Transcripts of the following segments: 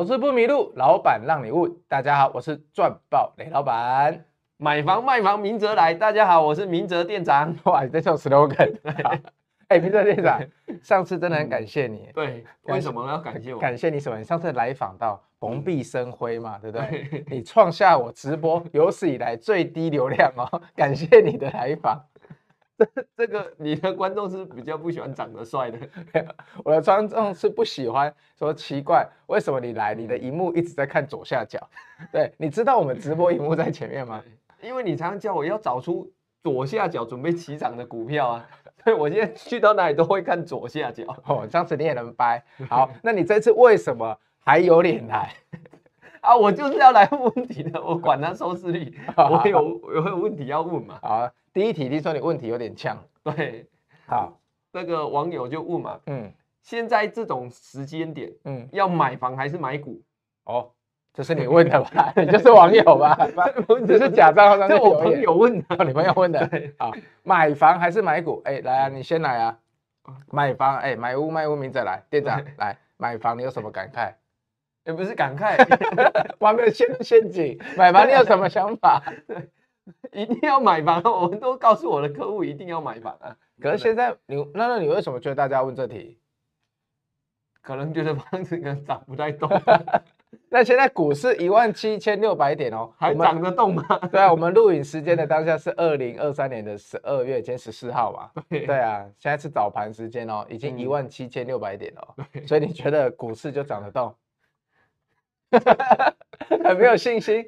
投资不迷路，老板让你问。大家好，我是赚爆雷老板。买房卖房，明哲来。大家好，我是明哲店长。哇，这首 slogan。哎，明哲店长，上次真的很感谢你。对，为什么要感谢我？感谢你什么？你上次来访到蓬荜生辉嘛，对不对？你创下我直播有史以来最低流量哦，感谢你的来访。这个你的观众是比较不喜欢长得帅的，我的观众是不喜欢说奇怪，为什么你来，你的荧幕一直在看左下角？对，你知道我们直播荧幕在前面吗？因为你常常叫我要找出左下角准备起涨的股票啊，所以我现在去到哪里都会看左下角。哦，这样子你也能掰。好，那你这次为什么还有脸来？啊，我就是要来问问题的，我管他收视率，我有我有问题要问嘛。好。第一题，听说你问题有点呛，对，好，那个网友就问嘛，嗯，现在这种时间点，嗯，要买房还是买股？哦，这是你问的吧？你就是网友吧？这是假账号上，是我朋友问的，你朋友问的。好，买房还是买股？哎，来啊，你先来啊。买房，哎，买屋卖屋，明仔来，店长来，买房你有什么感慨？也不是感慨，我还没有陷陷阱。买房你有什么想法？一定要买房，我们都告诉我的客户一定要买房啊。可是现在你那那你为什么觉得大家问这题？可能觉得房子可能涨不太动。那现在股市一万七千六百点哦，还涨得动吗？对啊，我们录影时间的当下是二零二三年的十二月，今天十四号嘛。对对啊，现在是早盘时间哦，已经一万七千六百点哦。所以你觉得股市就涨得动？很没有信心。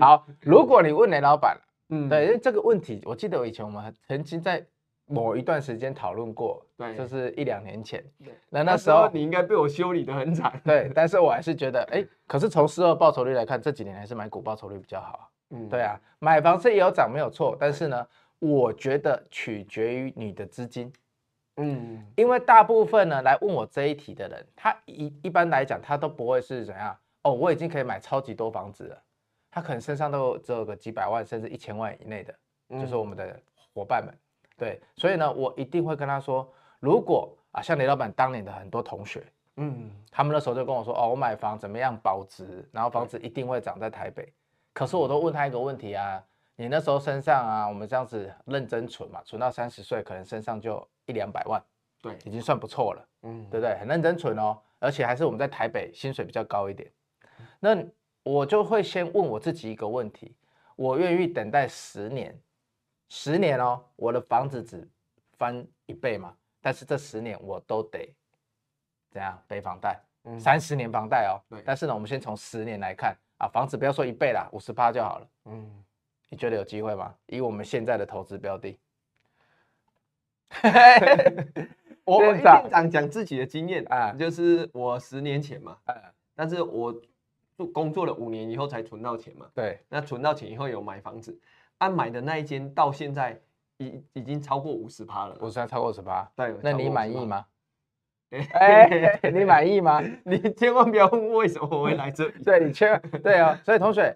好，如果你问雷老板，嗯，对，因为这个问题，我记得我以前我们曾经在某一段时间讨论过，对，就是一两年前。对，那那时候你应该被我修理得很惨。对，但是我还是觉得，哎，可是从事后报酬率来看，这几年还是买股报酬率比较好。嗯，对啊，买房是也有涨没有错，但是呢，我觉得取决于你的资金。嗯，因为大部分呢来问我这一题的人，他一一般来讲，他都不会是怎样。哦，我已经可以买超级多房子了，他可能身上都只有个几百万甚至一千万以内的，嗯、就是我们的伙伴们，对，所以呢，我一定会跟他说，如果啊，像雷老板当年的很多同学，嗯，他们那时候就跟我说，哦，我买房怎么样保值，然后房子一定会涨在台北，可是我都问他一个问题啊，你那时候身上啊，我们这样子认真存嘛，存到三十岁，可能身上就一两百万，对，已经算不错了，嗯，对不对？很认真存哦，而且还是我们在台北薪水比较高一点。那我就会先问我自己一个问题：我愿意等待十年，十年哦，我的房子只翻一倍嘛？但是这十年我都得怎样背房贷？嗯，三十年房贷哦。对。但是呢，我们先从十年来看啊，房子不要说一倍啦，五十趴就好了。嗯，你觉得有机会吗？以我们现在的投资标的，我店长讲自己的经验啊，就是我十年前嘛，但是我。工作了五年以后才存到钱嘛？对，那存到钱以后有买房子，按买的那一间到现在已已经超过五十趴了，五十超过五十趴。对，那 你满意吗？哎，你满意吗？你千万不要问为什么我会来这里。对，你千万对哦。所以同学，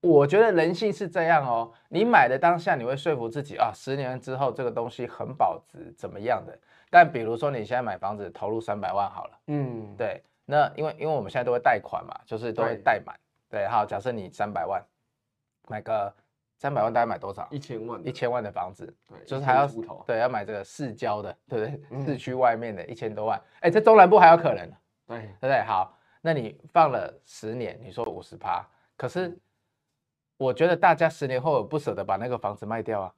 我觉得人性是这样哦。你买的当下，你会说服自己啊，十年之后这个东西很保值，怎么样的？但比如说你现在买房子投入三百万好了，嗯，对。那因为因为我们现在都会贷款嘛，就是都会贷满，对，好，假设你三百万，买个三百万大概买多少？一千万，一千万的房子，对，就是还要对要买这个市郊的，对不对？嗯、市区外面的一千多万，哎，这中南部还有可能，对，对不对？好，那你放了十年，你说五十趴，可是我觉得大家十年后不舍得把那个房子卖掉啊，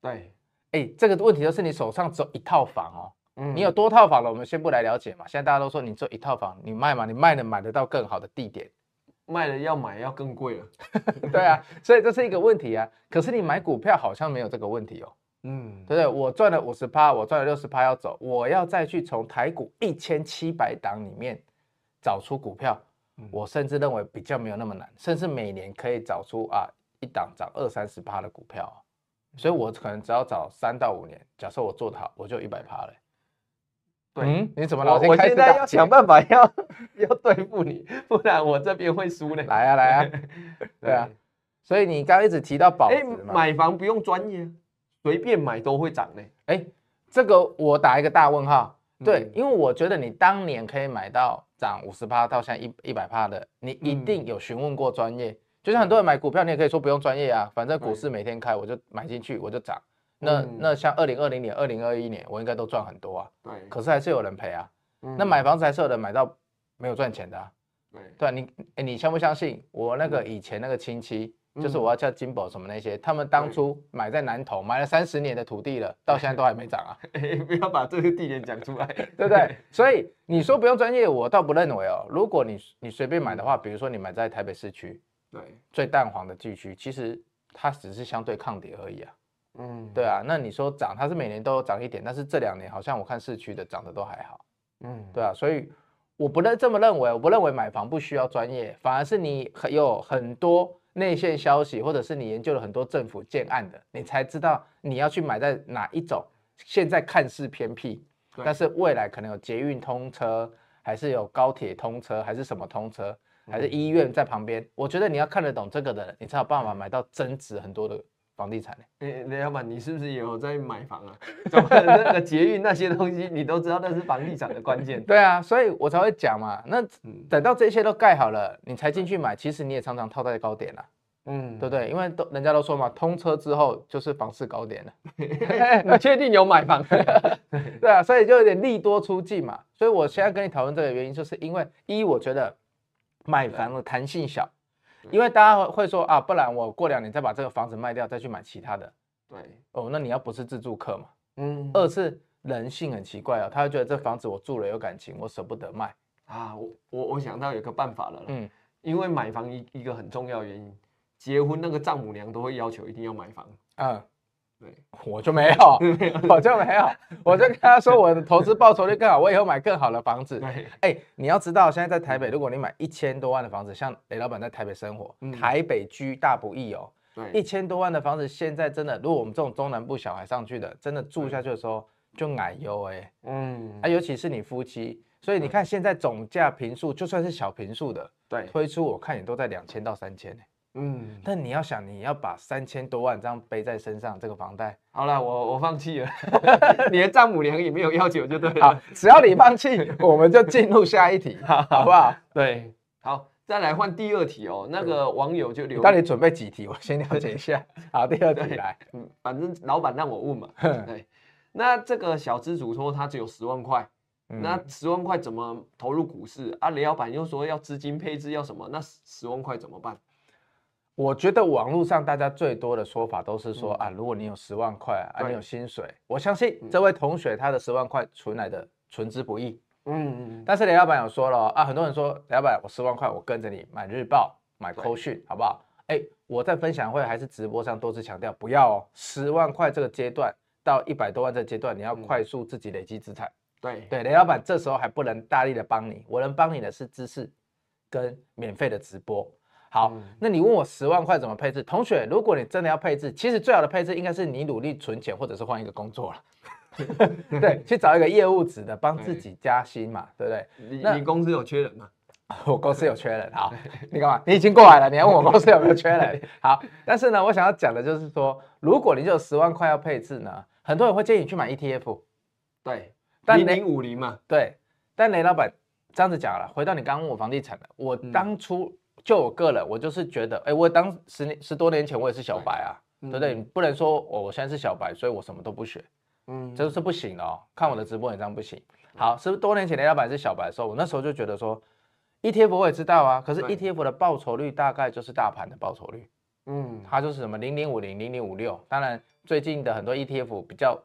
对，哎，这个问题就是你手上只有一套房哦。你有多套房了？我们先不来了解嘛。现在大家都说你做一套房，你卖嘛？你卖了买得到更好的地点，卖了要买要更贵了。对啊，所以这是一个问题啊。可是你买股票好像没有这个问题哦。嗯，对不对？我赚了五十趴，我赚了六十趴要走，我要再去从台股一千七百档里面找出股票，我甚至认为比较没有那么难，甚至每年可以找出啊一档涨二三十趴的股票。所以我可能只要找三到五年，假设我做得好，我就一百趴了。嗯，你怎么老？我现在要想办法要要对付你，不然我这边会输呢。来啊 来啊，对啊。所以你刚刚一直提到保值嘛，买房不用专业，随便买都会涨呢。哎，这个我打一个大问号。对，因为我觉得你当年可以买到涨五十趴到现在一一百趴的，你一定有询问过专业。嗯、就像很多人买股票，你也可以说不用专业啊，反正股市每天开，我就买进去，我就涨。那那像二零二零年、二零二一年，我应该都赚很多啊。对。可是还是有人赔啊。嗯、那买房子还是有人买到没有赚钱的、啊。对。对你，哎，你相不相信？我那个以前那个亲戚。就是我要叫金宝什么那些，他们当初买在南投买了三十年的土地了，到现在都还没涨啊！不要把这个地点讲出来，对不对？所以你说不用专业，我倒不认为哦。如果你你随便买的话，比如说你买在台北市区，对，最淡黄的地区，其实它只是相对抗跌而已啊。嗯，对啊。那你说涨，它是每年都涨一点，但是这两年好像我看市区的涨得都还好。嗯，对啊。所以我不认这么认为，我不认为买房不需要专业，反而是你有很多。内线消息，或者是你研究了很多政府建案的，你才知道你要去买在哪一种。现在看似偏僻，但是未来可能有捷运通车，还是有高铁通车，还是什么通车，还是医院在旁边。我觉得你要看得懂这个的人，你才有办法买到增值很多的房地产。哎，雷老板，你是不是也有在买房啊？怎么那个捷运那些东西，你都知道那是房地产的关键。对啊，所以我才会讲嘛。那等到这些都盖好了，你才进去买，其实你也常常套在高点了。嗯，对不对？因为都人家都说嘛，通车之后就是房市高点了。你确定有买房？对啊，所以就有点利多出尽嘛。所以我现在跟你讨论这个原因，就是因为一，我觉得买房的弹性小，因为大家会说啊，不然我过两年再把这个房子卖掉，再去买其他的。对，哦，那你要不是自住客嘛？嗯。二是人性很奇怪哦，他会觉得这房子我住了有感情，我舍不得卖啊。我我我想到有个办法了，嗯，因为买房一一个很重要原因。结婚那个丈母娘都会要求一定要买房，嗯，对，我就没有，我就没有，我就跟他说我的投资报酬率更好，我以后买更好的房子。对，哎，你要知道，现在在台北，如果你买一千多万的房子，像雷老板在台北生活，台北居大不易哦。对，一千多万的房子，现在真的，如果我们这种中南部小孩上去的，真的住下去的时候就矮优哎，嗯，啊，尤其是你夫妻，所以你看现在总价平数，就算是小平数的，对，推出我看也都在两千到三千呢。嗯，但你要想，你要把三千多万这样背在身上，这个房贷，好了，我我放弃了。你的丈母娘也没有要求，就对了。只要你放弃，我们就进入下一题，好不好？对，好，再来换第二题哦。那个网友就留，到底准备几题？我先了解一下。好，第二题来，嗯，反正老板让我问嘛。对，那这个小资主说他只有十万块，那十万块怎么投入股市啊？雷老板又说要资金配置要什么？那十万块怎么办？我觉得网络上大家最多的说法都是说啊，如果你有十万块啊，你有薪水，我相信这位同学他的十万块存来的存之不易。嗯，但是雷老板有说了啊，很多人说雷老板，我十万块我跟着你买日报买扣讯好不好？哎，我在分享会还是直播上多次强调，不要哦，十万块这个阶段到一百多万这个阶段，你要快速自己累积资产。对对，雷老板这时候还不能大力的帮你，我能帮你的是知识跟免费的直播。好，那你问我十万块怎么配置？同学，如果你真的要配置，其实最好的配置应该是你努力存钱，或者是换一个工作了。对，去找一个业务职的，帮自己加薪嘛，对不对？你你公司有缺人吗？我公司有缺人。好，你干嘛？你已经过来了，你还问我公司有没有缺人？好，但是呢，我想要讲的就是说，如果你就有十万块要配置呢，很多人会建议你去买 ETF。对，但零零五零嘛。对，但雷老板这样子讲了，回到你刚刚问我房地产的，我当初。就我个人，我就是觉得，哎、欸，我当十年十多年前我也是小白啊，对不对？你不能说我我现在是小白，所以我什么都不学，嗯，这是不行的哦。看我的直播也这样不行。好，十多年前雷老板是小白的时候，我那时候就觉得说，ETF 我也知道啊，可是 ETF 的报酬率大概就是大盘的报酬率，嗯，它就是什么零零五零、零零五六。当然，最近的很多 ETF 比较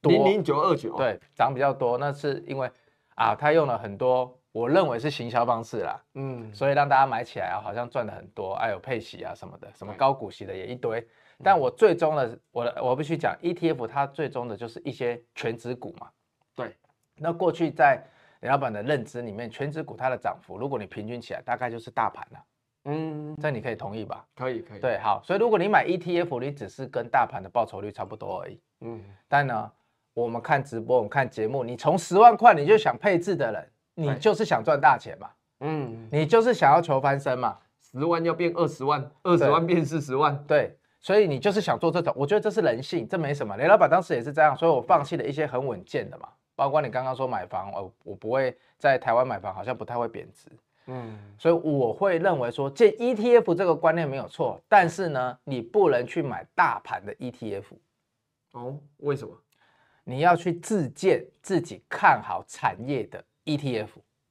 多，零零九二九，对，涨比较多，那是因为啊，它用了很多。我认为是行销方式啦，嗯，所以让大家买起来啊，好像赚的很多，还有配息啊什么的，什么高股息的也一堆。但我最终的，我的我必须讲，ETF 它最终的就是一些全值股嘛。对。那过去在雷老板的认知里面，全值股它的涨幅，如果你平均起来，大概就是大盘了。嗯，这你可以同意吧？可以，可以。对，好。所以如果你买 ETF，你只是跟大盘的报酬率差不多而已。嗯。但呢，我们看直播，我们看节目，你从十万块你就想配置的人。你就是想赚大钱嘛，嗯，你就是想要求翻身嘛，十万要变二十万，二十万变四十万，对，所以你就是想做这种，我觉得这是人性，这没什么。雷老板当时也是这样，所以我放弃了一些很稳健的嘛，包括你刚刚说买房，我我不会在台湾买房，好像不太会贬值。嗯，所以我会认为说，建 ETF 这个观念没有错，但是呢，你不能去买大盘的 ETF。哦，为什么？你要去自建自己看好产业的 ETF。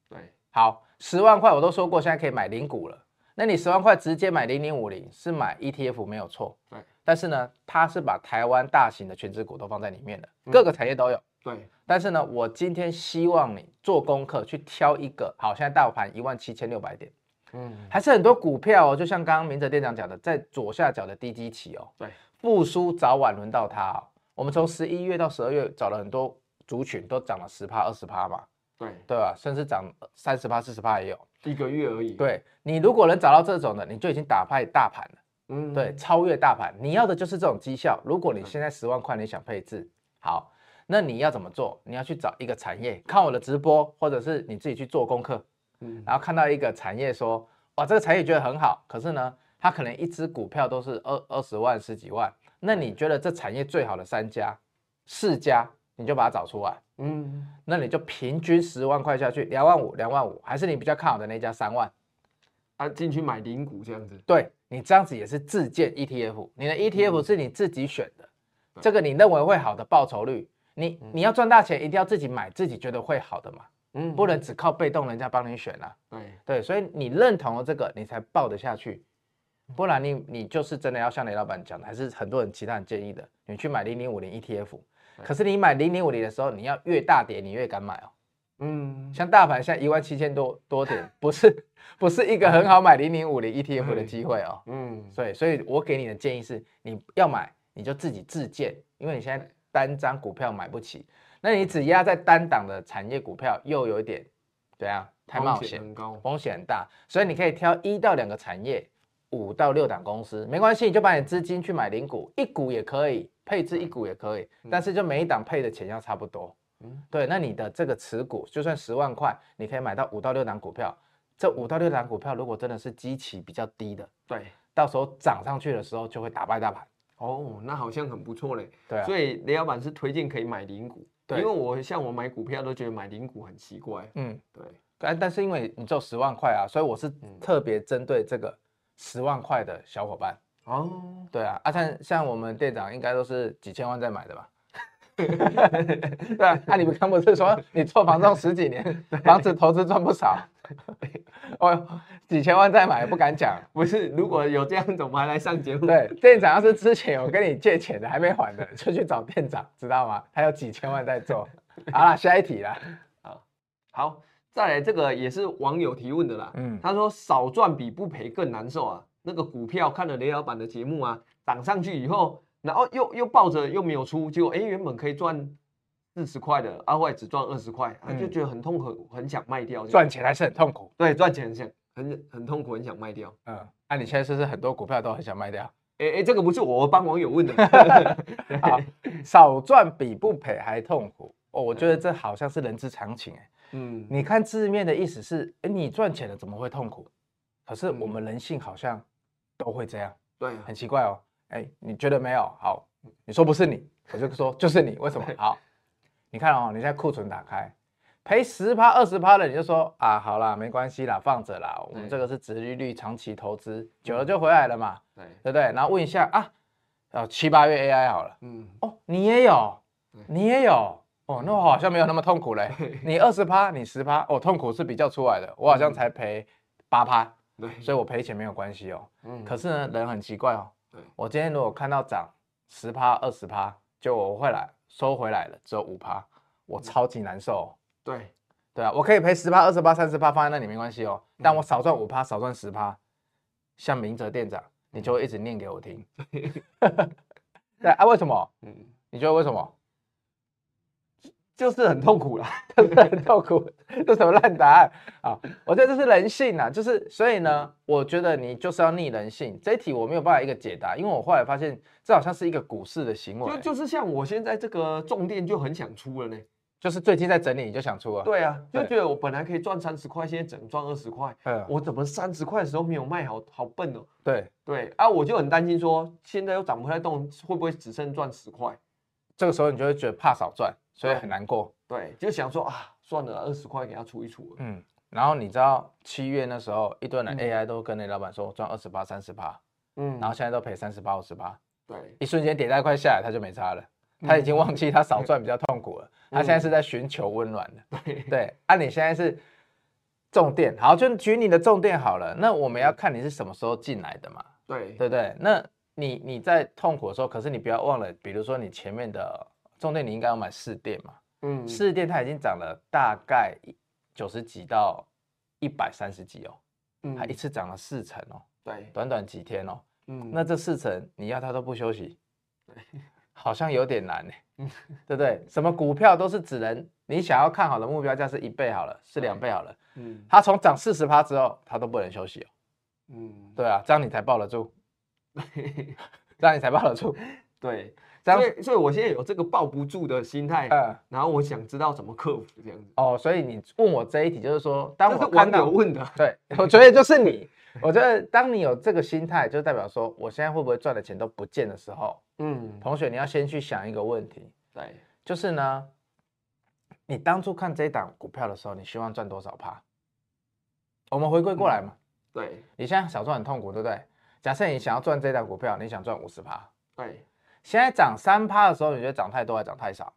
对，好，十万块我都说过，现在可以买零股了。那你十万块直接买零零五零是买 ETF 没有错。对，但是呢，它是把台湾大型的全职股都放在里面的，各个产业都有。对，但是呢，我今天希望你做功课去挑一个。好，现在大盘一万七千六百点，嗯，还是很多股票哦，就像刚刚明哲店长讲的，在左下角的低基期哦，对，复苏早晚轮到它哦。我们从十一月到十二月找了很多族群，都涨了十趴、二十趴嘛，对对吧？甚至涨三十趴、四十趴也有，一个月而已。对，你如果能找到这种的，你就已经打败大盘了，嗯，对，超越大盘。你要的就是这种绩效。如果你现在十万块，你想配置好。那你要怎么做？你要去找一个产业，看我的直播，或者是你自己去做功课，嗯，然后看到一个产业说，哇，这个产业觉得很好，可是呢，它可能一只股票都是二二十万、十几万，那你觉得这产业最好的三家、四家，你就把它找出来，嗯，那你就平均十万块下去，两万五、两万五，还是你比较看好的那家三万，啊，进去买零股这样子，对，你这样子也是自建 ETF，你的 ETF 是你自己选的，嗯，这个你认为会好的报酬率。你你要赚大钱，一定要自己买，自己觉得会好的嘛，嗯，不能只靠被动，人家帮你选啊。对。对，所以你认同了这个，你才报得下去，不然你你就是真的要像雷老板讲的，还是很多人其他人建议的，你去买零零五零 ETF，可是你买零零五零的时候，你要越大跌，你越敢买哦。嗯，像大盘现在一万七千多多点，不是不是一个很好买零零五零 ETF 的机会哦。嗯，所以所以我给你的建议是，你要买你就自己自建，因为你现在。单张股票买不起，那你只压在单档的产业股票，又有一点对啊？太冒险，风险很大，所以你可以挑一到两个产业，五到六档公司，没关系，你就把你资金去买零股，一股也可以，配置一股也可以，但是就每一档配的钱要差不多。嗯，对，那你的这个持股就算十万块，你可以买到五到六档股票，这五到六档股票如果真的是基期比较低的，对，到时候涨上去的时候就会打败大盘。哦，那好像很不错嘞。对啊，所以雷老板是推荐可以买零股。对，因为我像我买股票都觉得买零股很奇怪。嗯，对。但但是因为你只有十万块啊，所以我是特别针对这个十万块的小伙伴。哦，对啊，啊像像我们店长应该都是几千万在买的吧？对啊，那你们看不是说你做房仲十几年，房子投资赚不少？哦，几千万再买不敢讲，不是？如果有这样子，我们还来上节目。对，店长要是之前有跟你借钱的还没还的，就去找店长，知道吗？他有几千万在做。好了，下一题了。好，好，再来这个也是网友提问的啦。嗯，他说少赚比不赔更难受啊。那个股票看了雷老板的节目啊，涨上去以后，然后又又抱着又没有出，结果哎原本可以赚。四十块的，阿坏只赚二十块，他就觉得很痛苦，很想卖掉。赚钱还是很痛苦，对，赚钱很想很很痛苦，很想卖掉。嗯，那、啊、你现在是不是很多股票都很想卖掉？哎哎、这个不是我帮网友问的。好，少赚比不赔还痛苦。哦，我觉得这好像是人之常情。哎，嗯，你看字面的意思是，哎、欸，你赚钱了怎么会痛苦？可是我们人性好像都会这样。对、嗯，很奇怪哦。哎、欸，你觉得没有？好，你说不是你，我就说就是你。为什么？好。你看哦，你现在库存打开，赔十趴二十趴的，你就说啊，好啦，没关系啦，放着啦。我们这个是殖利率长期投资，久了就回来了嘛，对对不对？然后问一下啊，呃，七八月 AI 好了，嗯，哦，你也有，你也有，哦，那我好像没有那么痛苦嘞。你二十趴，你十趴，哦，痛苦是比较出来的，我好像才赔八趴，对，所以我赔钱没有关系哦。嗯，可是呢，人很奇怪哦，对，我今天如果看到涨十趴二十趴，就我会来。收回来了，只有五趴，我超级难受、哦。对，对啊，我可以赔十趴、二十趴、三十趴放在那里没关系哦，但我少赚五趴，少赚十趴，像明哲店长，你就会一直念给我听。对啊，为什么？嗯，你觉得为什么？就是很痛苦啦，很痛苦，这什么烂答案啊？我觉得这是人性啊，就是所以呢，我觉得你就是要逆人性。这一题我没有办法一个解答，因为我后来发现这好像是一个股市的行为。就就是像我现在这个重电就很想出了呢，就是最近在整理你就想出了。对啊，就觉得我本来可以赚三十块，现在只能赚二十块。嗯，我怎么三十块的时候没有卖好，好好笨哦。对对啊，我就很担心说现在又涨不太动，会不会只剩赚十块？这个时候你就会觉得怕少赚。所以很难过。对，就想说啊，算了，二十块给他出一出。嗯，然后你知道七月那时候，一堆人 AI 都跟那老板说赚二十八、三十八，嗯，然后现在都赔三十八、五十八。对，一瞬间迭代快下来，他就没差了。他已经忘记他少赚比较痛苦了，他现在是在寻求温暖的。对对，啊，你现在是重电，好，就举你的重电好了。那我们要看你是什么时候进来的嘛？对对对，那你你在痛苦的时候，可是你不要忘了，比如说你前面的重电，你应该要买四电嘛。嗯，四电它已经涨了大概九十几到一百三十几哦，嗯，它一次涨了四成哦。对，短短几天哦。嗯，那这四成你要它都不休息，对，好像有点难呢。嗯，对不对？什么股票都是只能你想要看好的目标价是一倍好了，是两倍好了。嗯，它从涨四十趴之后，它都不能休息哦。嗯，对啊，这样你才抱得住，这样你才抱得住。对。所以，所以我现在有这个抱不住的心态，嗯，然后我想知道怎么克服这样子。哦，所以你问我这一题，就是说，当我看到问的，对，我觉得就是你。我觉得当你有这个心态，就代表说，我现在会不会赚的钱都不见的时候，嗯，同学，你要先去想一个问题，对，就是呢，你当初看这一档股票的时候，你希望赚多少趴？我们回归过来嘛，对，你现在想赚很痛苦，对不对？假设你想要赚这档股票，你想赚五十趴，对。现在涨三趴的时候，你觉得涨太多还涨太少？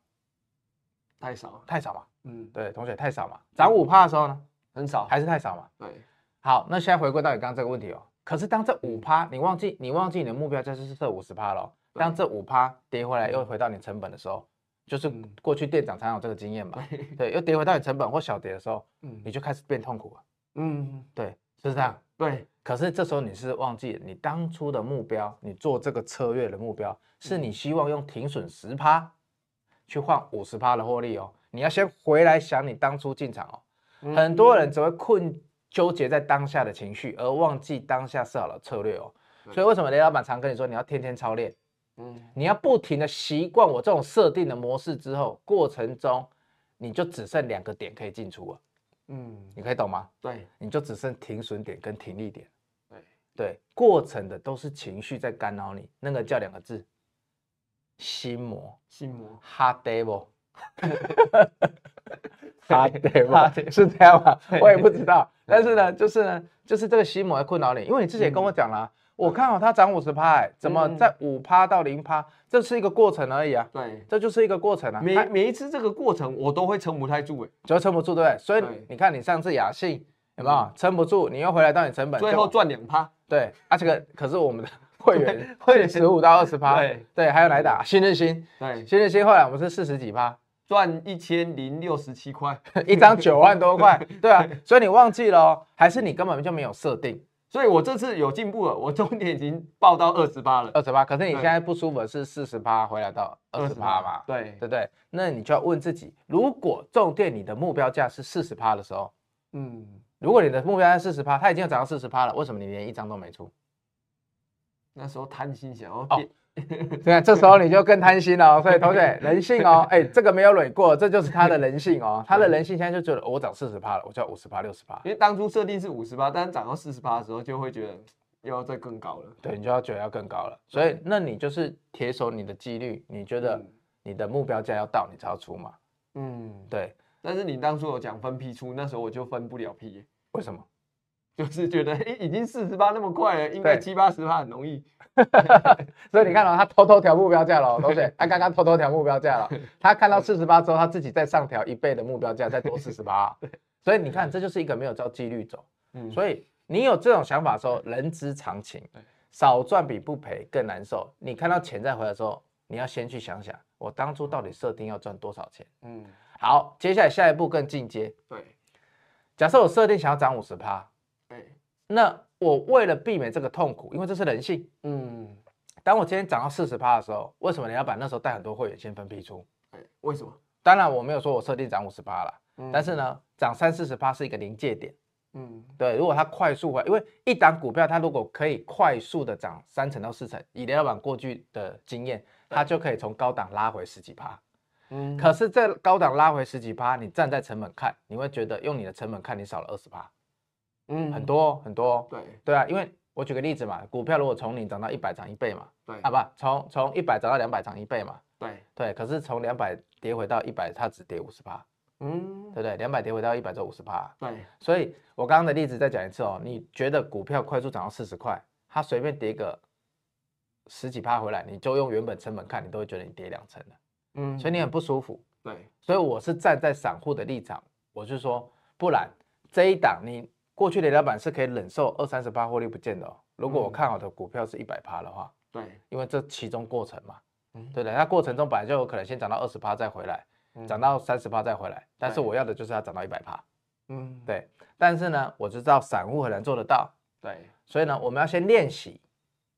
太少，太少嘛。嗯，对，同学太少嘛。涨五趴的时候呢？很少，还是太少嘛？对。好，那现在回归到你刚刚这个问题哦。可是当这五趴，你忘记你忘记你的目标价就是这五十趴了。当这五趴跌回来又回到你成本的时候，就是过去店长常有这个经验嘛。对，又跌回到你成本或小跌的时候，嗯，你就开始变痛苦了。嗯，对，是不是这样？对。可是这时候你是忘记了你当初的目标，你做这个策略的目标。是你希望用停损十趴去换五十趴的获利哦，你要先回来想你当初进场哦。很多人只会困纠结在当下的情绪，而忘记当下设好的策略哦。所以为什么雷老板常跟你说你要天天操练？嗯，你要不停的习惯我这种设定的模式之后，过程中你就只剩两个点可以进出了。嗯，你可以懂吗？对，你就只剩停损点跟停利点。对。对，过程的都是情绪在干扰你，那个叫两个字。心魔，心魔，hard devil 是这样吗？我也不知道，但是呢，就是呢，就是这个心魔在困扰你，因为你之前跟我讲了，我看好它涨五十趴，怎么在五趴到零趴，这是一个过程而已啊。对，这就是一个过程啊。每每一次这个过程，我都会撑不太住，哎，就撑不住，对不对？所以你看，你上次雅信有没有撑不住？你又回来到你成本，最后赚两趴。对，啊，这个可是我们的。会员会员十五到二十趴，对对，还有来打新日新，对新日新，后来我们是四十几趴，赚一千零六十七块，一张九万多块，对啊，所以你忘记了哦，还是你根本就没有设定？所以我这次有进步了，我重点已经报到二十八了，二十八，可是你现在不舒服的是四十八回来到二十八嘛？对对不对？那你就要问自己，如果重点你的目标价是四十趴的时候，嗯，如果你的目标价是四十趴，它已经要涨到四十趴了，为什么你连一张都没出？那时候贪心想要变，对啊，这时候你就更贪心了。所以同学，人性哦，哎，这个没有累过，这就是他的人性哦。他的人性现在就觉得我涨四十趴了，我就要五十趴、六十趴。因为当初设定是五十趴，但是涨到四十趴的时候，就会觉得又要再更高了。对，你就要觉得要更高了。所以，那你就是铁守你的纪律，你觉得你的目标价要到，你才要出嘛。嗯，对。但是你当初有讲分批出，那时候我就分不了批。为什么？就是觉得，哎，已经四十八那么快了，应该七八十趴很容易。所以你看到、哦、他偷偷调目标价了，同学，他刚刚偷偷调目标价了。他看到四十八之后，他自己再上调一倍的目标价，再多四十八。所以你看，这就是一个没有照纪律走。嗯，所以你有这种想法的时候，人之常情。少赚比不赔更难受。你看到钱再回来的时候，你要先去想想，我当初到底设定要赚多少钱。嗯，好，接下来下一步更进阶。对，假设我设定想要涨五十趴。那我为了避免这个痛苦，因为这是人性。嗯，当我今天涨到四十趴的时候，为什么你要把那时候带很多会员先分批出？为什么？当然我没有说我设定涨五十趴了，嗯、但是呢，涨三四十趴是一个临界点。嗯，对，如果它快速回，因为一档股票它如果可以快速的涨三成到四成，以雷老板过去的经验，它就可以从高档拉回十几趴。嗯，可是这高档拉回十几趴，你站在成本看，你会觉得用你的成本看你少了二十趴。嗯，很多很多，对。对啊，因为我举个例子嘛，股票如果从零涨到一百涨一倍嘛，对。啊不，从从一百涨到两百涨一倍嘛，对。对，可是从两百跌回到一百，它只跌五十趴，嗯，对不对？两百跌回到一百就五十趴，对，所以我刚刚的例子再讲一次哦，你觉得股票快速涨到四十块，它随便跌个十几趴回来，你就用原本成本看，你都会觉得你跌两成了，嗯，所以你很不舒服，对，所以我是站在散户的立场，我就说，不然这一档你。过去的老板是可以忍受二三十趴获利不见的哦。如果我看好的股票是一百趴的话，对，因为这其中过程嘛，嗯，对的，它过程中本来就有可能先涨到二十趴再回来，涨到三十趴再回来，但是我要的就是要涨到一百趴，嗯，对。但是呢，我就知道散户很难做得到，对，所以呢，我们要先练习，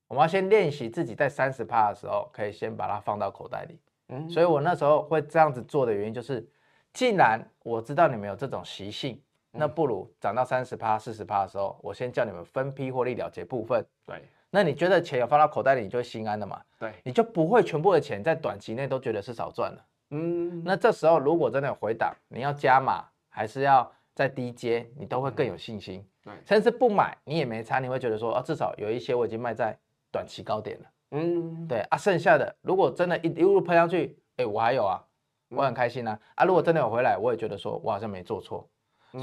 我们要先练习自己在三十趴的时候可以先把它放到口袋里，嗯，所以我那时候会这样子做的原因就是，既然我知道你们有这种习性。那不如涨到三十趴、四十趴的时候，我先叫你们分批获利了结部分。对，那你觉得钱有放到口袋里，你就会心安了嘛？对，你就不会全部的钱在短期内都觉得是少赚了。嗯，那这时候如果真的有回档，你要加码还是要在低阶，你都会更有信心。对，甚至不买你也没差，你会觉得说啊，至少有一些我已经卖在短期高点了。嗯，对啊，剩下的如果真的一一路喷上去，哎，我还有啊，我很开心啊。啊，如果真的有回来，我也觉得说我好像没做错。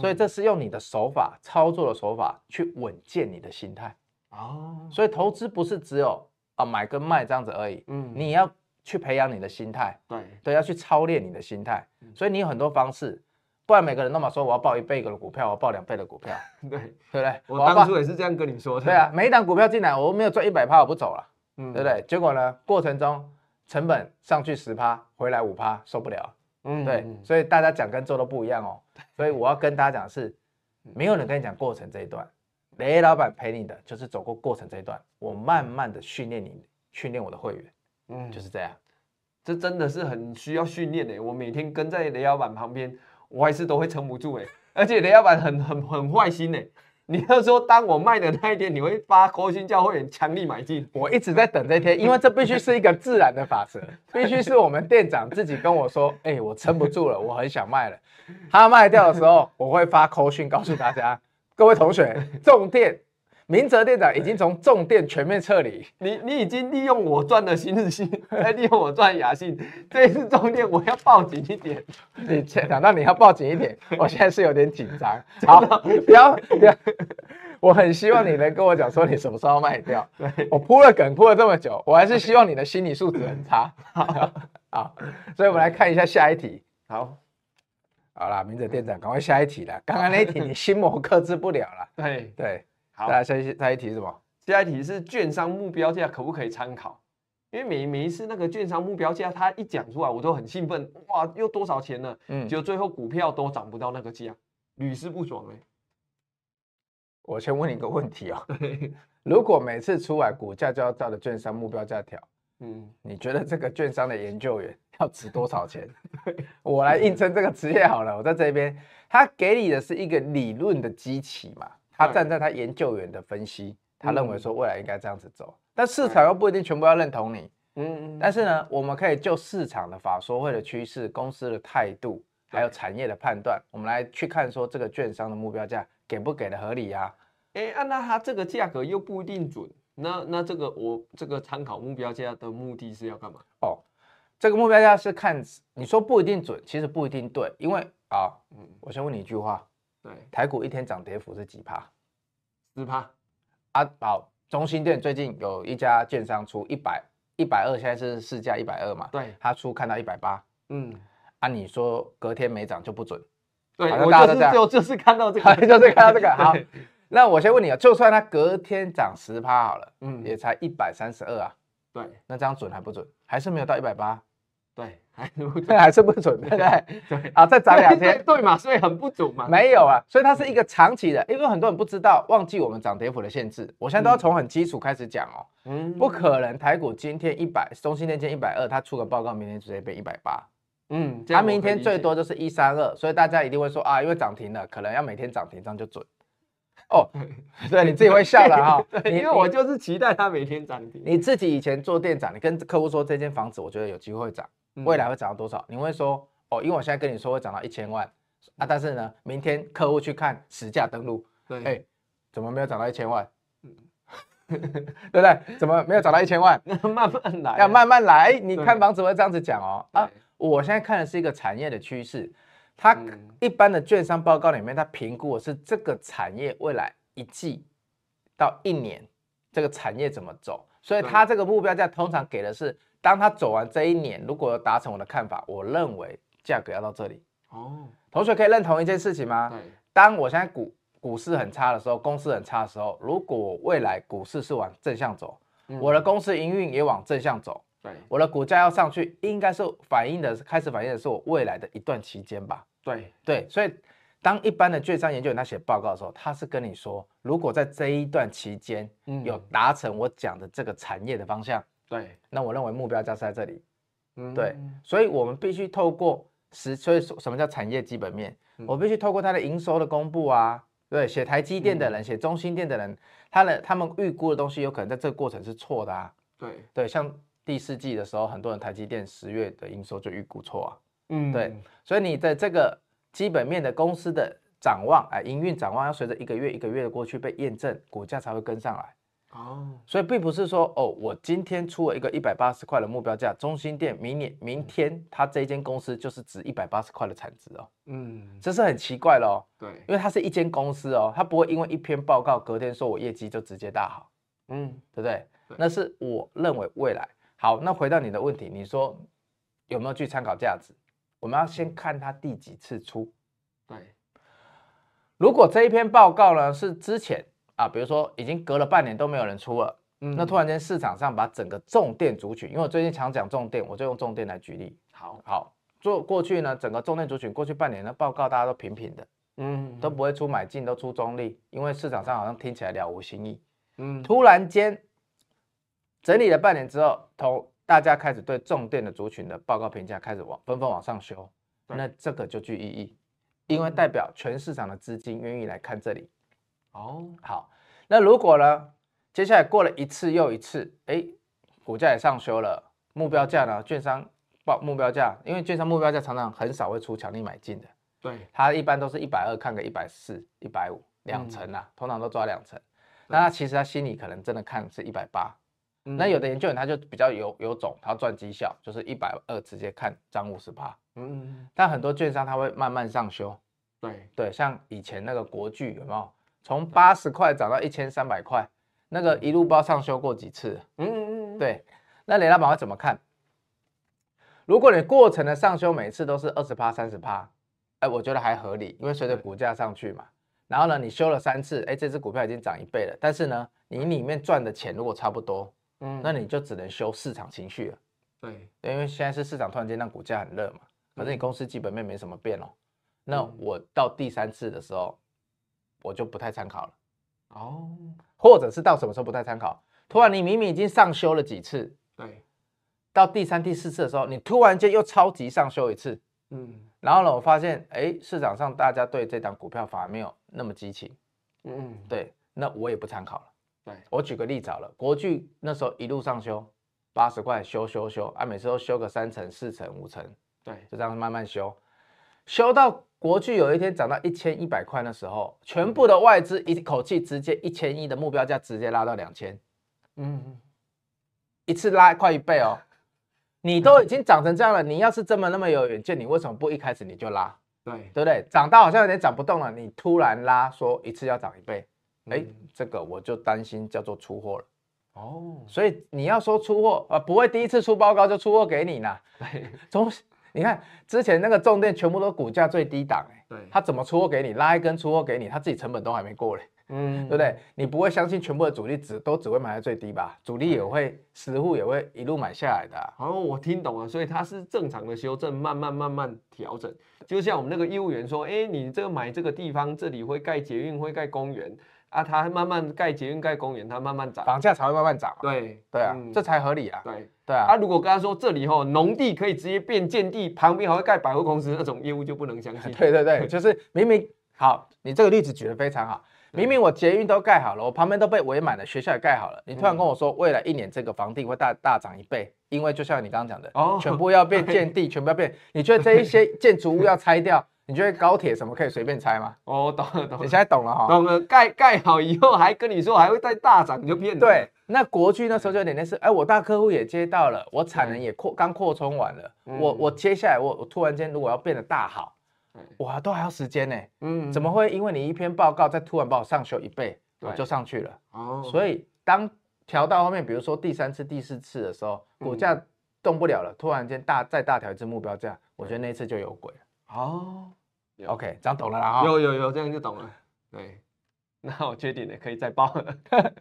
所以这是用你的手法、操作的手法去稳健你的心态哦。所以投资不是只有啊买跟卖这样子而已，嗯，你要去培养你的心态，对对，要去操练你的心态。所以你有很多方式，不然每个人都嘛说我要报一倍的股票，我要报两倍的股票，对对不对？我当初也是这样跟你说的。对啊，每一档股票进来，我没有赚一百趴，我不走了，嗯，对不对？结果呢，过程中成本上去十趴，回来五趴，受不了。嗯，对，所以大家讲跟做都不一样哦。所以我要跟大家讲的是，没有人跟你讲过程这一段，雷老板陪你的就是走过过程这一段，我慢慢的训练你，训练我的会员，嗯，就是这样。这真的是很需要训练的。我每天跟在雷老板旁边，我还是都会撑不住哎。而且雷老板很很很坏心哎。你要说，当我卖的那一天，你会发扣讯叫会员强力买进？我一直在等这一天，因为这必须是一个自然的法则，必须是我们店长自己跟我说：“哎、欸，我撑不住了，我很想卖了。”他卖掉的时候，我会发扣讯告诉大家：“各位同学，重点。”明哲店长已经从重店全面撤离，你你已经利用我赚的新日兴，再 利用我赚雅信，这一次重店我要报警一点。你想到你要报警一点，我现在是有点紧张。好，不要不要，我很希望你能跟我讲说你什么时候要卖掉。我铺了梗铺了这么久，我还是希望你的心理素质很差。好，好，所以我们来看一下下一题。好，好啦，明哲店长，赶快下一题了。刚刚那一题你心魔克制不了了。对对。好，来下一下一题是什么？下一题是券商目标价可不可以参考？因为每每一次那个券商目标价，他一讲出来，我都很兴奋，哇，又多少钱呢？嗯，结果最后股票都涨不到那个价，屡试不爽哎。我先问你一个问题哦，如果每次出来股价就要照着券商目标价调，嗯，你觉得这个券商的研究员 要值多少钱？我来应征这个职业好了，我在这边，他给你的是一个理论的基期嘛。他站在他研究员的分析，他认为说未来应该这样子走，但市场又不一定全部要认同你。嗯，但是呢，我们可以就市场的法说会的趋势、公司的态度，还有产业的判断，我们来去看说这个券商的目标价给不给的合理呀？哎，按照他这个价格又不一定准，那那这个我这个参考目标价的目的是要干嘛？哦，这个目标价是看你说不一定准，其实不一定对，因为啊，嗯，我先问你一句话。对，台股一天涨跌幅是几趴？十趴。啊，好，中心店最近有一家券商出一百一百二，现在是市价一百二嘛？对，他出看到一百八。嗯，啊，你说隔天没涨就不准？对，我就是就就是看到这个，就是看到这个。好，那我先问你啊，就算它隔天涨十趴好了，嗯，也才一百三十二啊。对，那这样准还不准？还是没有到一百八？对，还还是不准，对 不对？对啊，再涨两天，对嘛？所以很不准嘛。没有啊，所以它是一个长期的，因为很多人不知道，忘记我们涨跌幅的限制。我现在都要从很基础开始讲哦。嗯，不可能，台股今天一百，中兴电今天一百二，它出个报告，明天直接变一百八。嗯，它明天最多就是一三二，所以大家一定会说啊，因为涨停了，可能要每天涨停，这样就准。哦，对，你自己会笑了哈，因为我就是期待它每天涨停。你自己以前做店长，你跟客户说这间房子，我觉得有机会涨。未来会涨到多少？你会说哦，因为我现在跟你说会涨到一千万啊，但是呢，明天客户去看实价登录，对，哎，怎么没有涨到一千万？对不对？怎么没有涨到一千万？慢慢来，要慢慢来。你看房子会这样子讲哦。啊，我现在看的是一个产业的趋势。它一般的券商报告里面，它评估的是这个产业未来一季到一年这个产业怎么走。所以它这个目标价通常给的是，当它走完这一年，如果有达成我的看法，我认为价格要到这里。哦，同学可以认同一件事情吗？对。当我现在股股市很差的时候，公司很差的时候，如果未来股市是往正向走，嗯、我的公司营运也往正向走，对，我的股价要上去，应该是反映的，开始反映的是我未来的一段期间吧？对对，所以当一般的券商研究员他写报告的时候，他是跟你说，如果在这一段期间有达成我讲的这个产业的方向，对、嗯，那我认为目标价是在这里，嗯，对，所以我们必须透过实，所以什么叫产业基本面？我必须透过它的营收的公布啊，对，写台积电的人，写中心电的人，他的他们预估的东西有可能在这个过程是错的啊。对对，像第四季的时候，很多人台积电十月的营收就预估错啊。嗯，对，所以你的这个基本面的公司的展望，哎，营运展望要随着一个月一个月的过去被验证，股价才会跟上来。哦，所以并不是说哦，我今天出了一个一百八十块的目标价，中心店明年明天它这一间公司就是值一百八十块的产值哦。嗯，这是很奇怪咯哦。对，因为它是一间公司哦，它不会因为一篇报告隔天说我业绩就直接大好。嗯，对不对？对，那是我认为未来好。那回到你的问题，你说有没有去参考价值？我们要先看它第几次出。对，如果这一篇报告呢是之前。啊，比如说已经隔了半年都没有人出了，嗯，那突然间市场上把整个重电族群，因为我最近常讲重电，我就用重电来举例。好，好，做过去呢，整个重电族群过去半年的报告大家都平平的，嗯，都不会出买进，都出中立，因为市场上好像听起来了无新意，嗯，突然间整理了半年之后，同大家开始对重电的族群的报告评价开始往纷纷往上修，那这个就具意义，因为。代表全市场的资金愿意来看这里。哦，好，那如果呢？接下来过了一次又一次，哎，股价也上修了，目标价呢？券商报目标价，因为券商目标价常常很少会出强力买进的，对，它一般都是一百二看个一百四、一百五两成啊，通常都抓两成。那他其实他心里可能真的看是一百八，那有的研究员他就比较有有种，他赚绩效，就是一百二直接看涨五十趴，嗯，但很多券商他会慢慢上修，对对，像以前那个国巨有没有？从八十块涨到一千三百块，那个一路包上修过几次？嗯嗯嗯，对。那雷老板会怎么看？如果你过程的上修每次都是二十趴、三十趴，哎，我觉得还合理，因为随着股价上去嘛。然后呢，你修了三次，哎，这只股票已经涨一倍了。但是呢，你里面赚的钱如果差不多，嗯，那你就只能修市场情绪了。对，因为现在是市场突然间让股价很热嘛，可是你公司基本面没什么变哦。那我到第三次的时候。我就不太参考了，哦，或者是到什么时候不太参考？突然你明明已经上修了几次，对，到第三、第四次的时候，你突然间又超级上修一次，嗯，然后呢，我发现，哎，市场上大家对这档股票反而没有那么激情，嗯，对，那我也不参考了。对，我举个例子好了，国巨那时候一路上修，八十块修修修，啊，每次都修个三成、四成、五成，对，就这样慢慢修，修到。国巨有一天涨到一千一百块的时候，全部的外资一口气直接一千亿的目标价直接拉到两千，嗯，一次拉快一倍哦。你都已经涨成这样了，你要是这么那么有远见，你为什么不一开始你就拉？对，对不对？涨到好像有点涨不动了，你突然拉说一次要涨一倍，哎，这个我就担心叫做出货了。哦，所以你要说出货啊，不会第一次出报告就出货给你呢。对，从。你看之前那个重电全部都股价最低档哎，对，他怎么出货给你？拉一根出货给你，他自己成本都还没过嘞，嗯，对不对？你不会相信全部的主力只都只会买在最低吧？主力也会，实户也会一路买下来的。哦，我听懂了，所以它是正常的修正，慢慢慢慢调整。就像我们那个业务员说，哎，你这个买这个地方，这里会盖捷运，会盖公园。啊，它慢慢盖捷运盖公园，它慢慢涨，房价才会慢慢涨。对对啊，这才合理啊。对对啊。他，如果跟他说这里吼农地可以直接变建地，旁边还会盖百货公司，那种业务就不能相信。对对对，就是明明 好，你这个例子举得非常好。明明我捷运都盖好了，我旁边都被围满了，学校也盖好了，你突然跟我说未来一年这个房地会大大涨一倍，因为就像你刚刚讲的，哦，全部要变建地，全部要变。你觉得这一些建筑物要拆掉，你觉得高铁什么可以随便拆吗？哦，懂了，懂了。你现在懂了哈？懂了。盖盖好以后还跟你说还会再大涨，你就骗人。对，那国巨那时候就有点类似，哎，我大客户也接到了，我产能也扩刚扩充完了，我我接下来我我突然间如果要变得大好，哇，都还要时间呢。嗯。怎么会因为你一篇报告再突然把我上修一倍，我就上去了？哦。所以当调到后面，比如说第三次、第四次的时候，股价动不了了，突然间大再大调一次目标价，我觉得那一次就有鬼了。哦。OK，这样懂了啦。有有有，这样就懂了。对，那我确定了，可以再报了。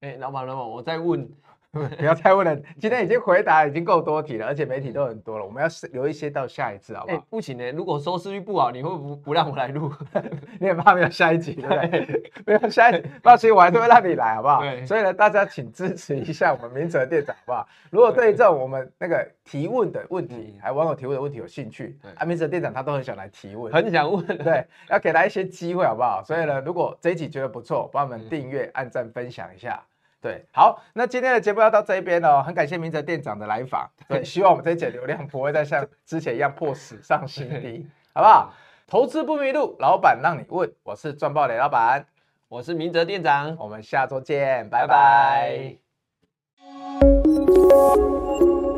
哎，老板老板，我再问。不要再问了，今天已经回答已经够多题了，而且媒体都很多了，我们要留一些到下一次，好不好？欸、不行呢，如果收视率不好，你会不不让我来录？你也怕没有下一集，对不对？没有下一集，放心，我还是会让你来，好不好？对所以呢，大家请支持一下我们明哲店长，好不好？如果对这种我们那个提问的问题，还有网友提问的问题有兴趣，啊，明哲店长他都很想来提问，很想问，对，要给他一些机会，好不好？所以呢，如果这一集觉得不错，帮我们订阅、按赞、分享一下。对，好，那今天的节目要到这一边哦，很感谢明哲店长的来访，对，希望我们这一节流量不会再像之前一样破史上新低，好不好？投资不迷路，老板让你问，我是赚爆雷老板，我是明哲店长，我们下周见，拜拜。拜拜。